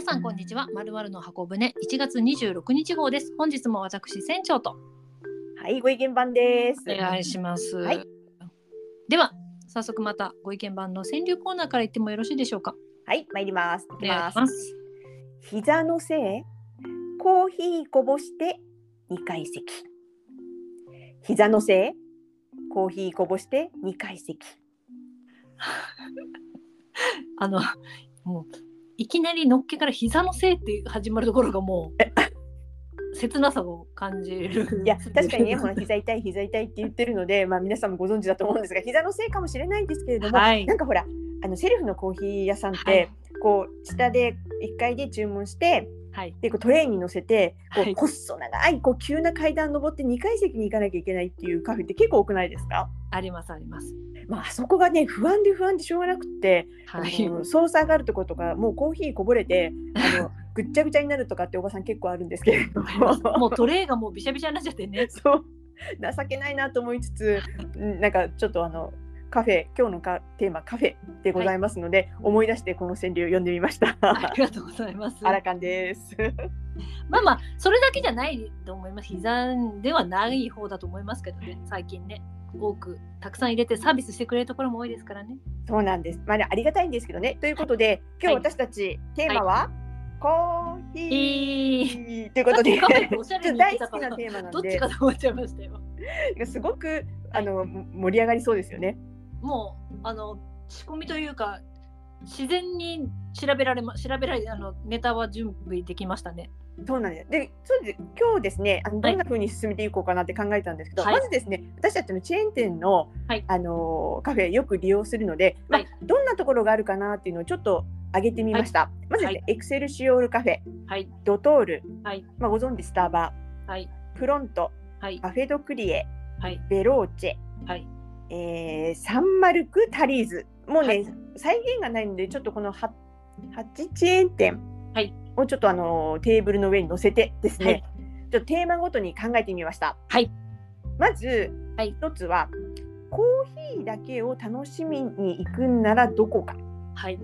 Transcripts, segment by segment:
皆さんこんにちは。まるまるの箱舟1月26日号です。本日も私船長とはい、ご意見番です。お願いします。はいでは早速またご意見番の川柳コーナーから言ってもよろしいでしょうか？はい、参ります。いおきます願いします。膝のせい、コーヒーこぼして2階席。膝のせい、コーヒーこぼして2階席。あのもういきなりのっけから膝のせいって始まるところがもう切なさを感じる。いや、確かにね、ほら膝痛い、膝痛いって言ってるので、まあ皆さんもご存知だと思うんですが、膝のせいかもしれないんですけれども、はい。なんかほら、あのセルフのコーヒー屋さんって、はい。こう下で1階で注文して、はい。でこうトレイに乗せてこう、はい。細長いこう急な階段登って2階席に行かなきゃいけないっていうカフェって結構多くないですか？ありますあります。まああそこがね不安で不安でしょうがなくって、はい。あの操作があるところとかもうコーヒーこぼれてあの ぐっちゃぐちゃになるとかっておばさん結構あるんですけれどももうトレイがもうびしゃびしゃになっちゃってね。そう情けないなと思いつつうんなんかちょっとあのカフェ今日のかテーマカフェでございますので、思い出してこの川柳を読んでみました。ありがとうございます。アラカンです。まあまあそれだけじゃないと思います膝ではない方だと思いますけどね最近ね多くたくさん入れてサービスしてくれるところも多いですからね。そうなんです。まあ、ね、ありがたいんですけどね。ということで、今日はい。私たち、テーマは、コーヒいーということで、大好きなテーマなんどっちでかと思っちゃいましたよすごくあの盛り上がりそうですよね。もうあの仕込みというか自然に調べられま調べられあのネタは準備できましたねそうなんです。で、そうです。今日ですね、あのはい。どんな風に進めていこうかなって考えたんですけど、はい。まずですね、私たちのチェーン店の、はい。あのカフェよく利用するので、まあはい。どんなところがあるかなっていうのをちょっと上げてみました。まずですね、エクセルシオールカフェ、はい。ドトール、はい。まあご存知スターバ、はい。プロント、はい。カフェドクリエ、はい。ベローチェ。はい。えーサンマルクタリーズ。もうね、はい。再現がないのでちょっとこのは8チェーン店はいをちょっとあのテーブルの上に乗せてですね、はい。ちょっとテーマごとに考えてみました。はい。まずはい。一つはコーヒーだけを楽しみに行くんならどこか。はい。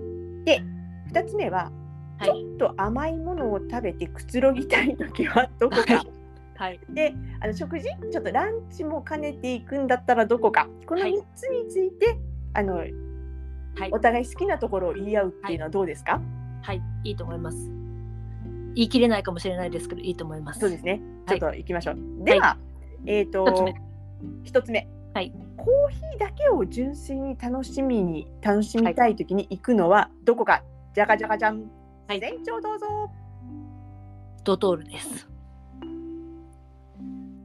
二つ目は、はい。ちょっと甘いものを食べてくつろぎたい時はどこか。はい。はい。であの食事？ちょっとランチも兼ねていくんだったらどこか。このはい3つについて、あのはい。お互い好きなところを言い合うっていうのはどうですか、はい。いいと思います言い切れないかもしれないですけどいいと思います。そうですね。ちはい。ょっと行きましょう、では、えっ、と一つ目。一つ目。はい。コーヒーだけを純粋に楽しみに楽しみたい時に行くのはどこか、じゃがじゃがじゃん、はい。船長どうぞ。ドトールです。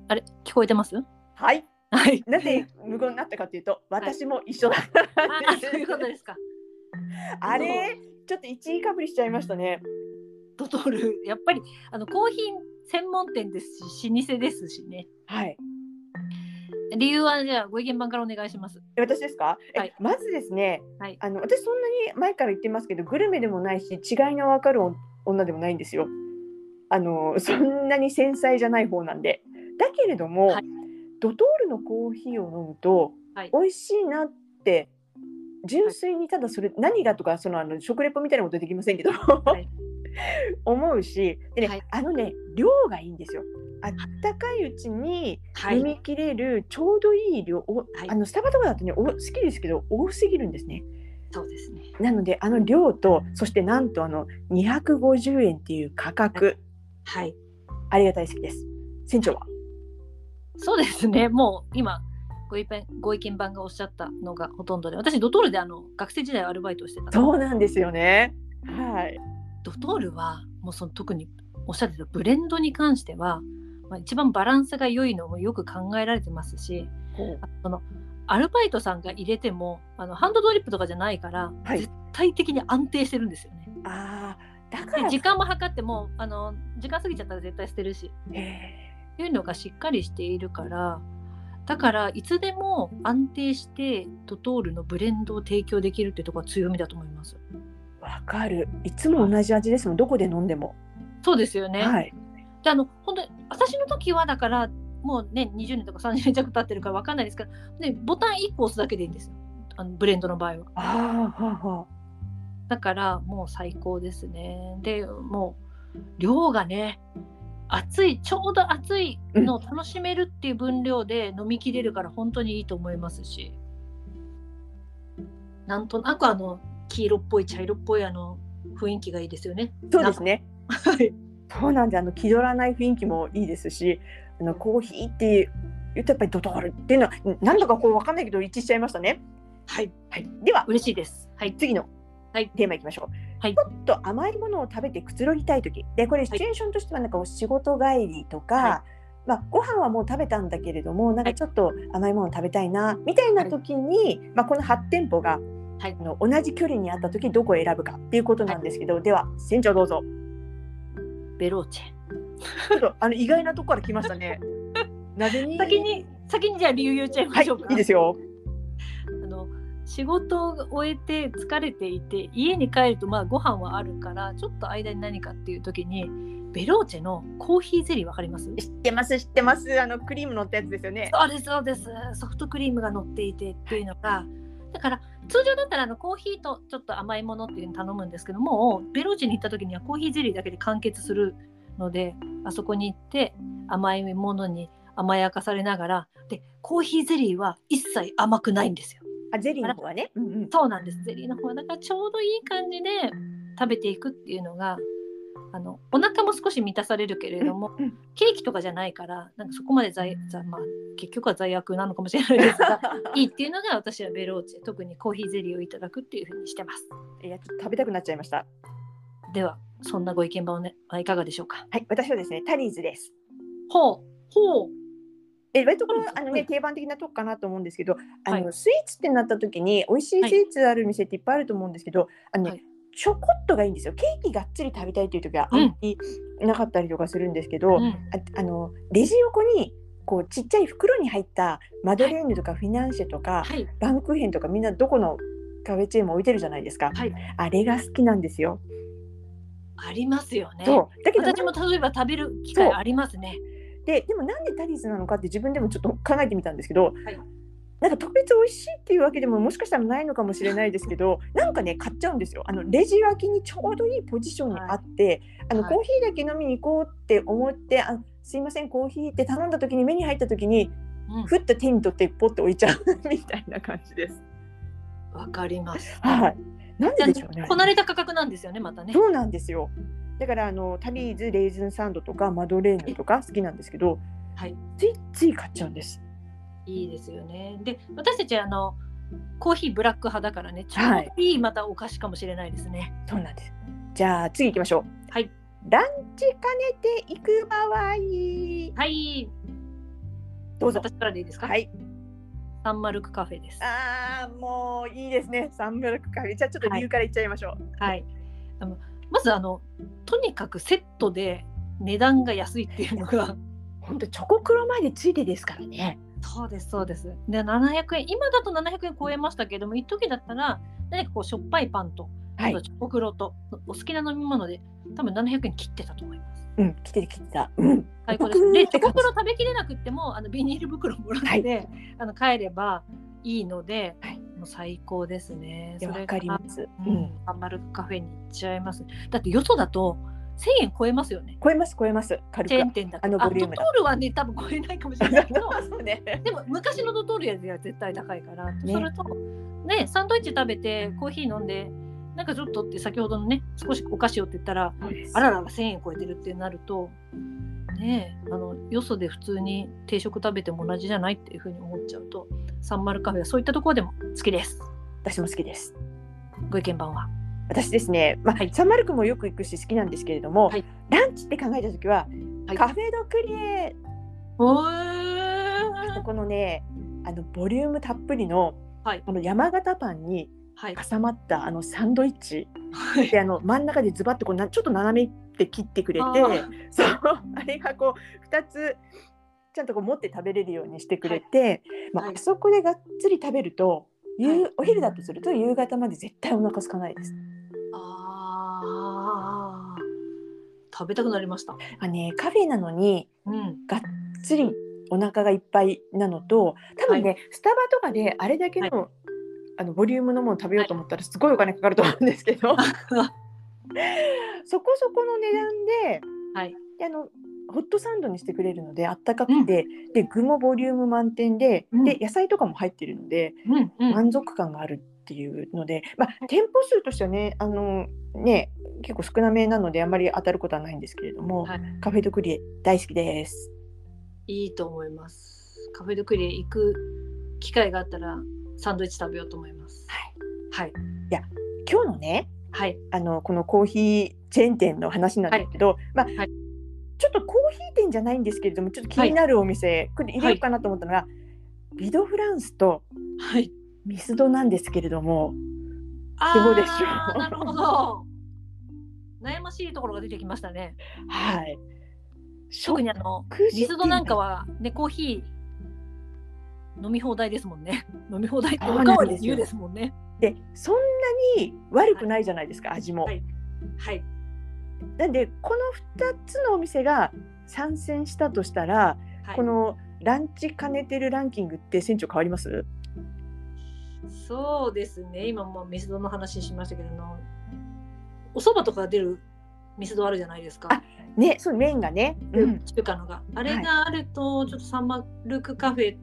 あれ？聞こえてます？はい。はい。なぜ無言になったかというと私も一緒だあそういうことですか。あれ？ちょっと一位かぶりしちゃいましたねドトール。やっぱりあのコーヒー専門店ですし老舗ですしね。はい。理由はじゃあご意見番からお願いします。え私ですか、えはい。まずですね、はい。あの私そんなに前から言ってますけどグルメでもないし違いの分かる女でもないんですよ。あの そんなに繊細じゃない方なんで。だけれども、はい。ドトールのコーヒーを飲むと、はい。美味しいなって純粋にただそれ、何がとかそのあの食レポみたいなことできませんけど、い 思うしでね、はい。あのね量がいいんですよ。あったかいうちにはい。飲みきれるちょうどいい量、おはい。あのスタバとかだとねお好きですけど多すぎるんですね。そうですね。なのであの量とそしてなんとあの250円っていう価格、はい。ありがたい好きです。船長は？そうですね。もう今ご意見ご意見番がおっしゃったのがほとんどで私ドトールであの学生時代アルバイトをしてたそうなんですよね。はい。ドトールはもうその特におっしゃってたブレンドに関しては、まあ、一番バランスが良いのもよく考えられてますしあそのアルバイトさんが入れてもあのハンドドリップとかじゃないから、はい。絶対的に安定してるんですよね。ああだから。で時間も計ってもあの時間過ぎちゃったら絶対捨てるしへっていうのがしっかりしているからだからいつでも安定してドトールのブレンドを提供できるっていうところが強みだと思います。ーわかる。いつも同じ味ですもん。どこで飲んでも。そうですよね。はい。であの本当に私の時はだからもうね20年とか30年弱経ってるから分かんないですけど、ね、ボタン1個押すだけでいいんですよあのブレンドの場合は。ああはあはだだからもう最高ですね。でもう量がね熱いちょうど熱いのを楽しめるっていう分量で飲みきれるから本当にいいと思いますしなんとなくあの黄色っぽい茶色っぽいあの雰囲気がいいですよね。そうですね。はい。そうなんであの気取らない雰囲気もいいですし、あのコーヒーって言うとやっぱりドトールっていうのは何だかこうわかんないけど一致しちゃいましたね。はい。はい。では。嬉しいです。はい。次のはい。テーマいきましょう。はい。ちょっと甘いものを食べてくつろぎたい時。でこれシチュエーションとしてはなんかお仕事帰りとか、はまあ、ご飯はもう食べたんだけれどもなんかちょっと甘いもの食べたいなみたいな時に、まあ、この8店舗が、はいあの同じ距離にあった時どこを選ぶかっていうことなんですけど、では船長どうぞ。ベローチェ。ちょっとあの意外なとこから来ましたね。なぜに？先に先にじゃあ理由言っちゃいまはいしょうか。いいですよ。あの仕事を終えて疲れていて家に帰るとまあご飯はあるからちょっと間に何かっていう時にベローチェのコーヒーゼリーわかります？知ってます知ってますあのクリーム乗ったやつですよね。そうですそうですソフトクリームが乗っていてっていうのがだから通常だったらあのコーヒーとちょっと甘いものっていうの頼むんですけどもベローチェに行った時にはコーヒーゼリーだけで完結するのであそこに行って甘いものに甘やかされながらでコーヒーゼリーは一切甘くないんですよ。あゼリーの方はね。うんうん。そうなんですゼリーの方はだからちょうどいい感じで食べていくっていうのがあのお腹も少し満たされるけれどもうんうん。ケーキとかじゃないからなんかそこまで罪、罪まあ、結局は罪悪なのかもしれないですが いいっていうのが私はベローチェ特にコーヒーゼリーをいただくっていうふうにしてます。いや食べたくなっちゃいました。ではそんなご意見番をねはいかがでしょうか？はい私はですねタリーズです。ほうほう。え割とこのあのねはい。定番的なとこかなと思うんですけど、あの、はい。スイーツってなった時に美味しいスイーツある店っていっぱいあると思うんですけど、あのね、はいチョコっとがいいんですよ。ケーキがっつり食べたいっていう時はあうんんまりなかったりとかするんですけど、うん。ああのレジ横にこうちっちゃい袋に入ったマドレーヌとかフィナンシェとか、はい。バンクーヘンとかみんなどこのカフェチェーンも置いてるじゃないですか。はい。あれが好きなんですよ。ありますよね。だけど私も例えば食べる機会ありますね。ででもなんでタリーズなのかって自分でもちょっと考えてみたんですけど、はいなんか特別美味しいっていうわけでももしかしたらないのかもしれないですけどなんかね買っちゃうんですよあのレジ脇にちょうどいいポジションにあって、あのはいコーヒーだけ飲みに行こうって思って「あすいませんコーヒー」って頼んだ時に目に入った時にうんふっと手に取ってポッて置いちゃう みたいな感じです。わかりますはい、なんででしょうね。こなれた価格なんですよねまたねそうなんですよ。だからあのタリーズレーズンサンドとかマドレーヌとか好きなんですけど、はいついつい買っちゃうんです。いいですよね。で、私たちあのコーヒーブラック派だからね、ちょうはいどいいまたお菓子かもしれないですね。そうなんです。じゃあ次行きましょう。はい。ランチ兼ねていく場合、はい、どうぞ。私からでいいですか？はい。サンマルクカフェです。ああ、もういいですね。サンブラックカフェ。じゃあちょっと理由から言っちゃいましょう。はい。あのまずあのとにかくセットで値段が安いっていうのが。本当チョコクロまでついてですからね。そうですそうです。で700円今だと700円超えましたけども一時だったら何かこうしょっぱいパンと、はいあとチョコクロとお好きな飲み物で多分700円切ってたと思います。うん、来てる来てた。うん。最高です。で、チョコクロ食べきれなくっても、あのビニール袋もらって、はいあの帰ればいいので、はいもう最高ですね。わかります。ううんん、サンマルクカフェに行っちゃいます。だってよそだと1000円超えますよね。超えます超えます。軽くチェー。ン店だと。あのボリュームだドトールはね、多分超えないかもしれないけど、そうね。でも昔のドトールよりは絶対高いから、ねそれと、ね、サンドイッチ食べてコーヒー飲んで、なんかちょっとって先ほどのね、少しお菓子をって言ったら、あららら1000円超えてるってなるとねえあのよそで普通に定食食べても同じじゃないっていうふうに思っちゃうとサンマルカフェはそういったところでも好きです私も好きです。ご意見番は私ですね、まあはい。サンマルクもよく行くし好きなんですけれども、はい。ランチって考えた時は、はい。カフェドクリエこのねあのボリュームたっぷりの,、はい。あの山形パンにはい。挟まったあのサンドイッチ。はい。であの真ん中でズバッとこうなちょっと斜めって切ってくれてそうあれがこう2つちゃんとこう持って食べれるようにしてくれて、まあはい。あそこでがっつり食べると、夕はい。お昼だとすると夕方まで絶対お腹空かないです。食べたくなりました。あね、カフェなのにうん。がっつりお腹がいっぱいなのと多分ね、スタバとかであれだけの,、はあのボリュームのもの食べようと思ったらすごいお金かかると思うんですけど。そこそこの値段ではい。であのホットサンドにしてくれるのであったかくて、で具もボリューム満点で,、うん。で野菜とかも入ってるのでうんうん。満足感があるっていうので、まあ、店舗数としてはねあのね結構少なめなのであまり当たることはないんですけれども、はい。カフェドクリエ大好きです。いいと思います。カフェドクリエ行く機会があったらサンドイッチ食べようと思います。はい。今日のねはい。あのこのコーヒーチェーン店の話なんですけど、まあ、はいちょっとコーヒー店じゃないんですけれどもちょっと気になるお店、これ入れようかなと思ったのが、ビドフランスとはい。ミスドなんですけれどもあどうでしょう？ー なるほど。悩ましいところが出てきましたね。はい特にあの食事ミスドなんかはねコーヒー飲み放題ですもんね。飲み放題っておかわり自由ですもんね。でそんなに悪くないじゃないですか、味も。はいはい。なんでこの2つのお店が参戦したとしたら、はいこのランチ兼ねてるランキングって船長変わります？そうですね。今もうミスドの話しましたけどお蕎麦とか出るミスドあるじゃないですか。あねそう麺がね、うん、中華のが。あれがあると、ちょっとサンマルクカフェ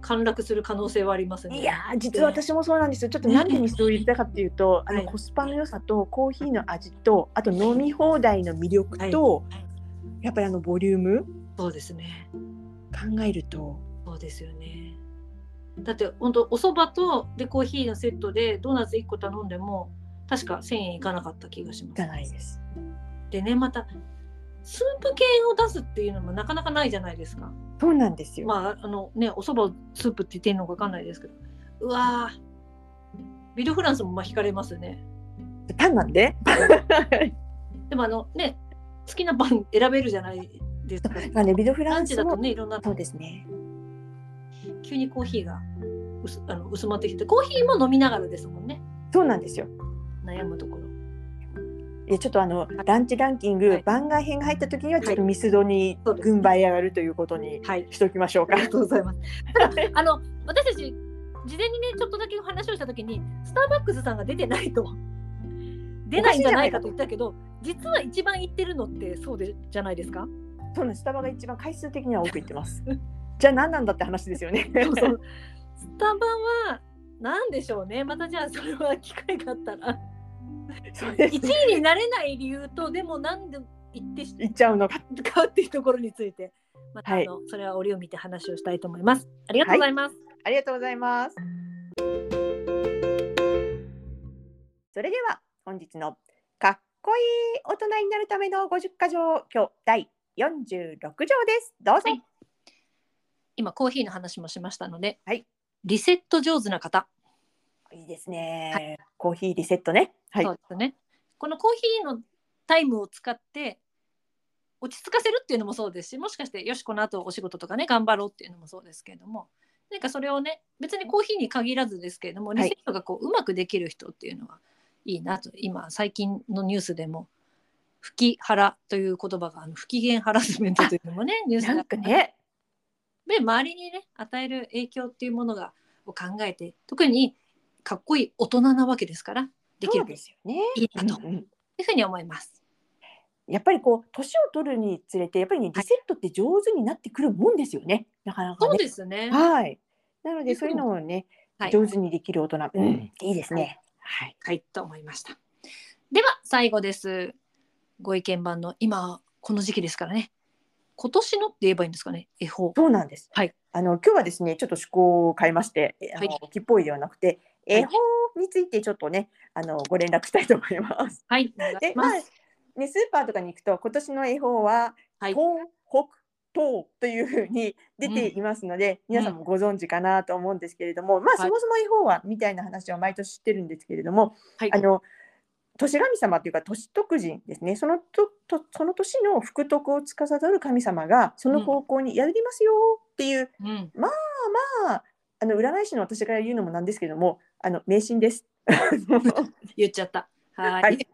陥落する可能性はありますね。いやー実は私もそうなんですよ。ちょっとなんでミスドを入れたかっていうと、あはいのコスパの良さとコーヒーの味とあと飲み放題の魅力と、はい。やっぱりあのボリューム？そうですね。考えると。そうですよね。だって本当お蕎麦とでコーヒーのセットでドーナツ1個頼んでも確か1000円いかなかった気がします。じゃないです。でねまたスープ系を出すっていうのもなかなかないじゃないですか。そうなんですよ。まああのねお蕎麦をスープって言ってるのかわかんないですけどうわービルフランスもまあ惹かれますね。パンなんで？でもあのね好きなパン選べるじゃないですか。まあねビドフラランンスだとねいろんなそうですね。急にコーヒーが薄あの薄まってきてコーヒーも飲みながらですもんねそうなんですよ。悩むところ。いやちょっとあのランチランキング、はい番外編が入った時にはちょっとミスドに軍配上がるということにはいしときましょうかあり。がとうございます。あの私たち事前にねちょっとだけ話をした時にスターバックスさんが出てないと出ないんじゃないかと言ったけど実は一番行ってるのってそうでじゃないですか？そうなんですスタバが一番回数的には多く行ってます。じゃあ何なんだって話ですよね。そうそうスタバは何でしょうねまたじゃあそれは機会があったら 1位になれない理由とでもなんで行ってし行っちゃうのか。かっていうところについてまたあの、それは折を見て話をしたいと思います。ありがとうございます。ありがとうございます。それでは本日のかっこいい大人になるための50箇条今日第46条です。どうぞ。はい今コーヒーの話もしましたので、はいリセット上手な方、い、いですね、コーヒーリセットね。はいそう。ですね。このコーヒーのタイムを使って落ち着かせるっていうのもそうですし、もしかしてよしこの後お仕事とかね頑張ろうっていうのもそうですけれども、なんかそれをね別にコーヒーに限らずですけれども、いリセットがこううまくできる人っていうのはいいなと今最近のニュースでも。不機ハラという言葉があの不機嫌ハラスメントというのもね ニュースなんかね、で周りにね与える影響っていうものがを考えて特にかっこいい大人なわけですからできるですよね。いいなとうんうんいうふうに思います。やっぱりこう年を取るにつれてやっぱりねリセットって上手になってくるもんですよね。なかなかそうね。ですね。はい。なのでそういうのをね、はい、上手にできる大人、うん、いいですね。はい。はい、と思いました。では最後です。ご意見番の今この時期ですからね。今年のって言えばいいんですかね？恵方。そうなんです。はい。あの今日はですね、ちょっと趣向を変えまして、えあの、はい木っぽいではなくて、恵方についてちょっとね、あのご連絡したいと思います。はい、で、まあ。ねスーパーとかに行くと今年の恵方ははい、東北東というふうに出ていますので、皆さんもご存知かなと思うんですけれども、まあはい。そもそも恵方はみたいな話は毎年知ってるんですけれども、はい、あの年神様というか年徳神ですね。そのととその年の福徳を司る神様がその方向にやりますよっていう、うん、まああの占い師の私が言うのもなんですけどもあの迷信です。言っちゃった。はい。はいで、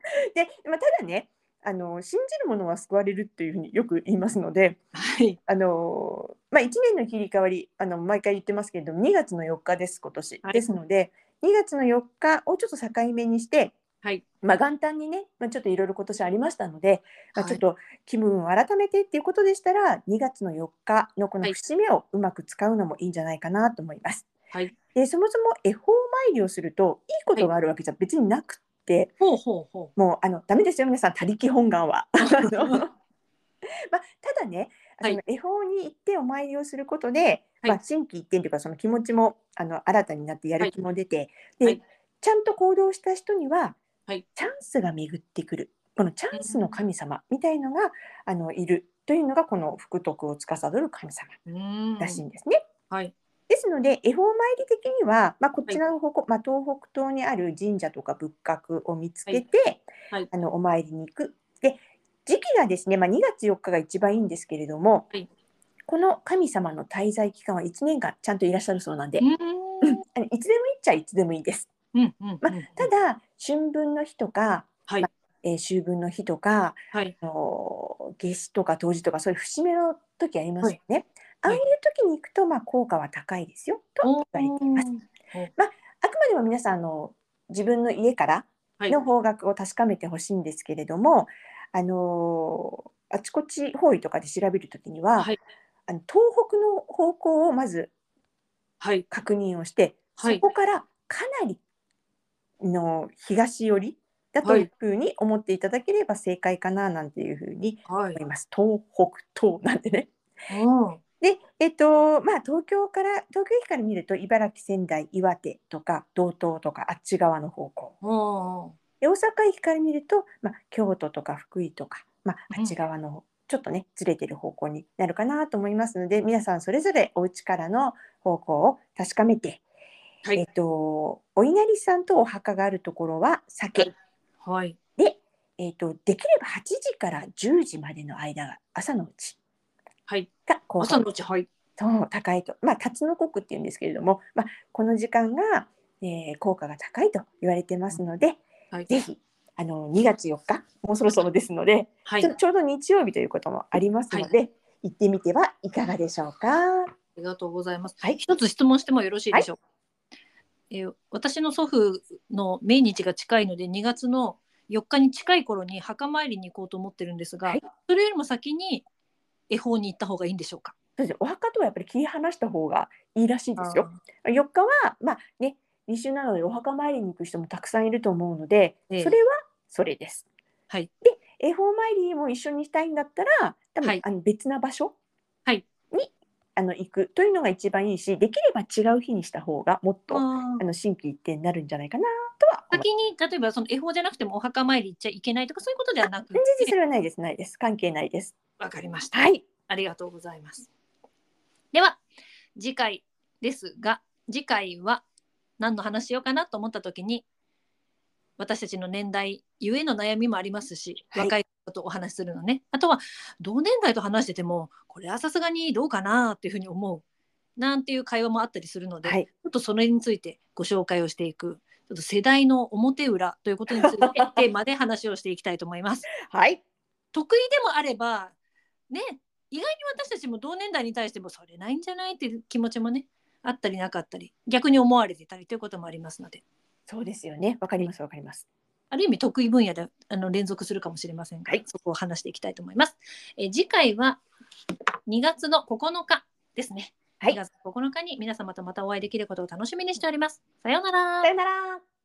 まあ、ただねあの信じる者は救われるっていうふうによく言いますのではい。あの、まあ、1年の切り替わりあの毎回言ってますけれども2月の4日です今年。はいですので2月の4日をちょっと境目にして、はい。まあ、元旦にね、まあ、ちょっといろいろ今年ありましたので、まあ、はいちょっと気分を改めてっていうことでしたら、2月の4日のこのはい節目をうまく使うのもいいんじゃないかなと思います。はい。でそもそも恵方参りをするといいことがあるわけじゃ別になくって、ほうほうほもうあのダメですよ皆さん他力本願は。あの まあ、ただね、はいその恵方に行ってお参りをすることで、はいまあ、心機一転というかその気持ちもあの新たになってやる気も出て、ではいちゃんと行動した人には、はいチャンスが巡ってくるこのチャンスの神様みたいのが、あのいるというのがこの福徳を司る神様。らしいんですね。はい。ですので恵方参り的には、まあ、こちらの方向、まあ、東北東にある神社とか仏閣を見つけて、はいあのお参りに行く。で時期がですね、まあ、2月4日が一番いいんですけれども、はいこの神様の滞在期間は1年間ちゃんといらっしゃるそうなんで、ん。いつでもいいっちゃいつでもいいです。うんうん。まあうんただ春分の日とか、はいまあえー秋分の日とかはい。あの夏至とか冬至とかそういう節目の時ありますよね。ああはいいう時に行くと、まあ、効果は高いですよとお言われています。ーあくまでも皆さんあの自分の家からはいの方角を確かめてほしいんですけれども、あのあちこち方位とかで調べるときには、はい。あの東北の方向をまずはい。確認をして、はいそこからかなりの東寄りだというふうに思っていただければ正解かななんていうふうにはい思い。ます。東北東なんてね。うん。で、えっと、まあ、東京から、東京駅から見ると、茨城、仙台、岩手とか、道東とか、あっち側の方向。おで大阪駅から見ると、まあ、京都とか福井とか、まあ、うん。あっち側の、ちょっとね、ずれてる方向になるかなと思いますので、皆さんそれぞれお家からの方向を確かめて、はい。えっと、お稲荷さんとお墓があるところは酒、はい。はい。で、えっと、できれば8時から10時までの間が朝のうちはい。が効果朝のうち、はい。と高いと、まあ、辰の刻っていうんですけれども、まあ、この時間が、えー効果が高いと言われてますので、はい。ぜひあの2月4日もうそろそろですので、はい。あちょちょうど日曜日ということもありますので、行ってみてはいかがでしょうか。りがとうございます。はい一つ質問してもよろしいでしょうか？えー私の祖父の命日が近いので、2月の4日に近い頃に墓参りに行こうと思ってるんですが、はいそれよりも先に恵方に行った方がいいんでしょうか？そうですお墓とはやっぱり切り離した方がいいらしいですよ。4日はまあね二週なのでお墓参りに行く人もたくさんいると思うので、ええそれはそれです。はい。で恵方参りも一緒にしたいんだったら多分、はいあの別な場所はいにあの行くというのが一番いいしできれば違う日にした方がもっとあの心機一転になるんじゃないかなとは先に例えばその恵方じゃなくてもお墓参り行っちゃいけないとかそういうことではなく？全然そてれはないですないです関係ないです。わかりました。はいありがとうございます。では次回ですが次回は何の話しようかなと思った時に私たちの年代ゆえの悩みもありますし、はい若い人とお話しするのねあとは同年代と話しててもこれはさすがにどうかなっていうふうに思うなんていう会話もあったりするので、はいちょっとそれについてご紹介をしていくちょっと世代の表裏ということについて テーマで話をしていきたいと思います。はい得意でもあればね意外に私たちも同年代に対してもそれないんじゃないっていう気持ちもねあったりなかったり逆に思われてたりということもありますのでそうですよねわかりますわかります。ある意味得意分野であの連続するかもしれませんが、はいそこを話していきたいと思います。えー次回は2月の9日ですね。はい2月9日に皆様とまたお会いできることを楽しみにしております。さようならさ。よなら。